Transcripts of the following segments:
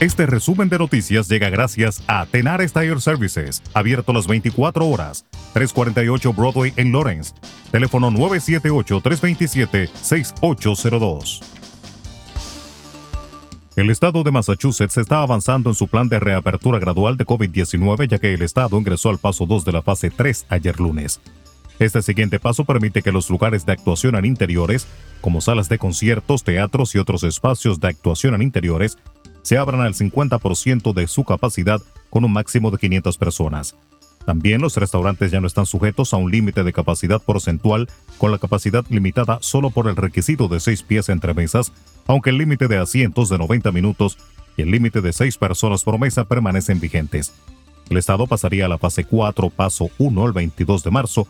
Este resumen de noticias llega gracias a Tenar Tire Services, abierto las 24 horas, 348 Broadway en Lawrence. Teléfono 978-327-6802. El estado de Massachusetts está avanzando en su plan de reapertura gradual de COVID-19 ya que el estado ingresó al paso 2 de la fase 3 ayer lunes. Este siguiente paso permite que los lugares de actuación en interiores, como salas de conciertos, teatros y otros espacios de actuación en interiores, se abran al 50% de su capacidad con un máximo de 500 personas. También los restaurantes ya no están sujetos a un límite de capacidad porcentual con la capacidad limitada solo por el requisito de 6 pies entre mesas, aunque el límite de asientos de 90 minutos y el límite de 6 personas por mesa permanecen vigentes. El Estado pasaría a la fase 4, paso 1 el 22 de marzo,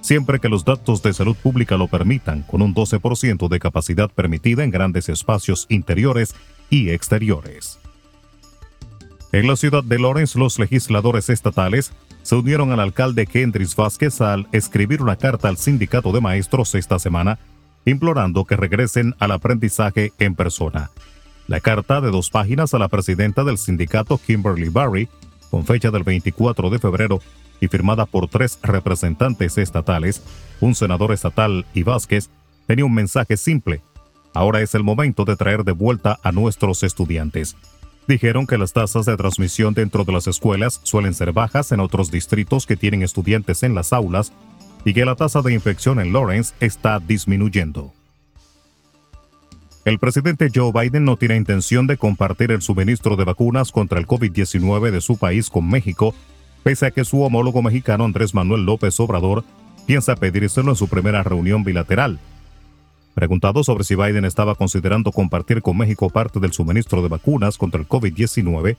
siempre que los datos de salud pública lo permitan, con un 12% de capacidad permitida en grandes espacios interiores y exteriores. En la ciudad de Lawrence, los legisladores estatales se unieron al alcalde Kendris Vázquez al escribir una carta al sindicato de maestros esta semana, implorando que regresen al aprendizaje en persona. La carta de dos páginas a la presidenta del sindicato Kimberly Barry, con fecha del 24 de febrero y firmada por tres representantes estatales, un senador estatal y Vázquez, tenía un mensaje simple Ahora es el momento de traer de vuelta a nuestros estudiantes. Dijeron que las tasas de transmisión dentro de las escuelas suelen ser bajas en otros distritos que tienen estudiantes en las aulas y que la tasa de infección en Lawrence está disminuyendo. El presidente Joe Biden no tiene intención de compartir el suministro de vacunas contra el COVID-19 de su país con México, pese a que su homólogo mexicano Andrés Manuel López Obrador piensa pedírselo en su primera reunión bilateral. Preguntado sobre si Biden estaba considerando compartir con México parte del suministro de vacunas contra el COVID-19,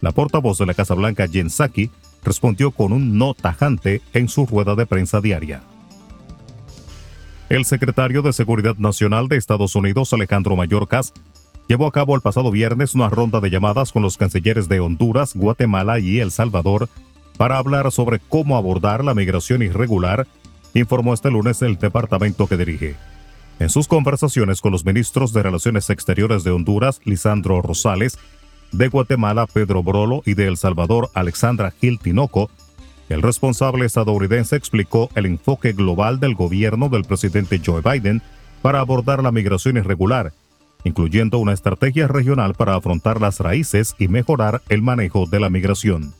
la portavoz de la Casa Blanca, Jen Psaki, respondió con un no tajante en su rueda de prensa diaria. El secretario de Seguridad Nacional de Estados Unidos, Alejandro Mayorkas, llevó a cabo el pasado viernes una ronda de llamadas con los cancilleres de Honduras, Guatemala y El Salvador para hablar sobre cómo abordar la migración irregular, informó este lunes el departamento que dirige. En sus conversaciones con los ministros de Relaciones Exteriores de Honduras, Lisandro Rosales, de Guatemala, Pedro Brolo, y de El Salvador, Alexandra Gil Tinoco, el responsable estadounidense explicó el enfoque global del gobierno del presidente Joe Biden para abordar la migración irregular, incluyendo una estrategia regional para afrontar las raíces y mejorar el manejo de la migración.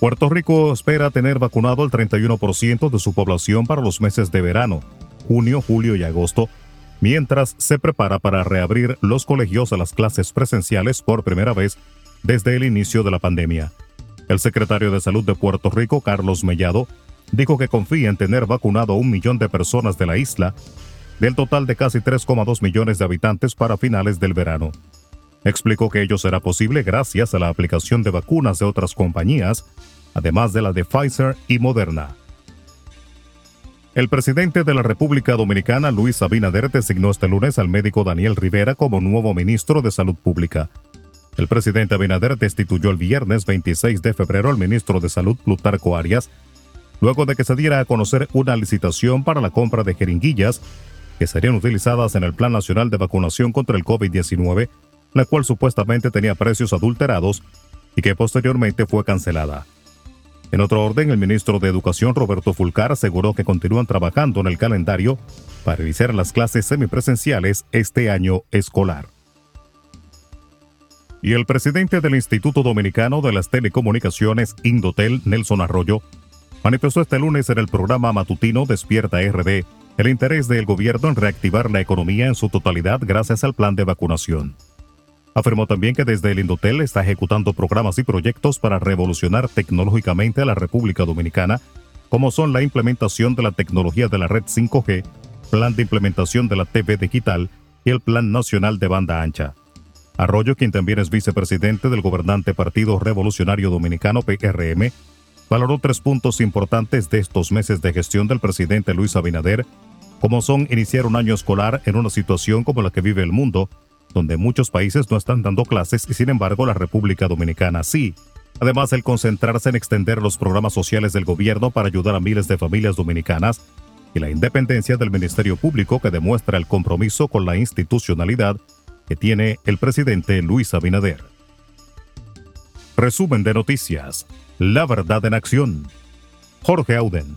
Puerto Rico espera tener vacunado el 31% de su población para los meses de verano, junio, julio y agosto, mientras se prepara para reabrir los colegios a las clases presenciales por primera vez desde el inicio de la pandemia. El secretario de Salud de Puerto Rico, Carlos Mellado, dijo que confía en tener vacunado a un millón de personas de la isla, del total de casi 3,2 millones de habitantes para finales del verano. Explicó que ello será posible gracias a la aplicación de vacunas de otras compañías, además de la de Pfizer y Moderna. El presidente de la República Dominicana, Luis Abinader, designó este lunes al médico Daniel Rivera como nuevo ministro de Salud Pública. El presidente Abinader destituyó el viernes 26 de febrero al ministro de Salud, Plutarco Arias, luego de que se diera a conocer una licitación para la compra de jeringuillas que serían utilizadas en el Plan Nacional de Vacunación contra el COVID-19, la cual supuestamente tenía precios adulterados y que posteriormente fue cancelada. En otro orden, el ministro de Educación Roberto Fulcar aseguró que continúan trabajando en el calendario para iniciar las clases semipresenciales este año escolar. Y el presidente del Instituto Dominicano de las Telecomunicaciones, Indotel, Nelson Arroyo, manifestó este lunes en el programa matutino Despierta RD el interés del gobierno en reactivar la economía en su totalidad gracias al plan de vacunación. Afirmó también que desde el Indotel está ejecutando programas y proyectos para revolucionar tecnológicamente a la República Dominicana, como son la implementación de la tecnología de la red 5G, plan de implementación de la TV digital y el Plan Nacional de Banda Ancha. Arroyo, quien también es vicepresidente del gobernante Partido Revolucionario Dominicano PRM, valoró tres puntos importantes de estos meses de gestión del presidente Luis Abinader, como son iniciar un año escolar en una situación como la que vive el mundo, donde muchos países no están dando clases y sin embargo la República Dominicana sí. Además, el concentrarse en extender los programas sociales del gobierno para ayudar a miles de familias dominicanas y la independencia del Ministerio Público que demuestra el compromiso con la institucionalidad que tiene el presidente Luis Abinader. Resumen de noticias. La verdad en acción. Jorge Auden.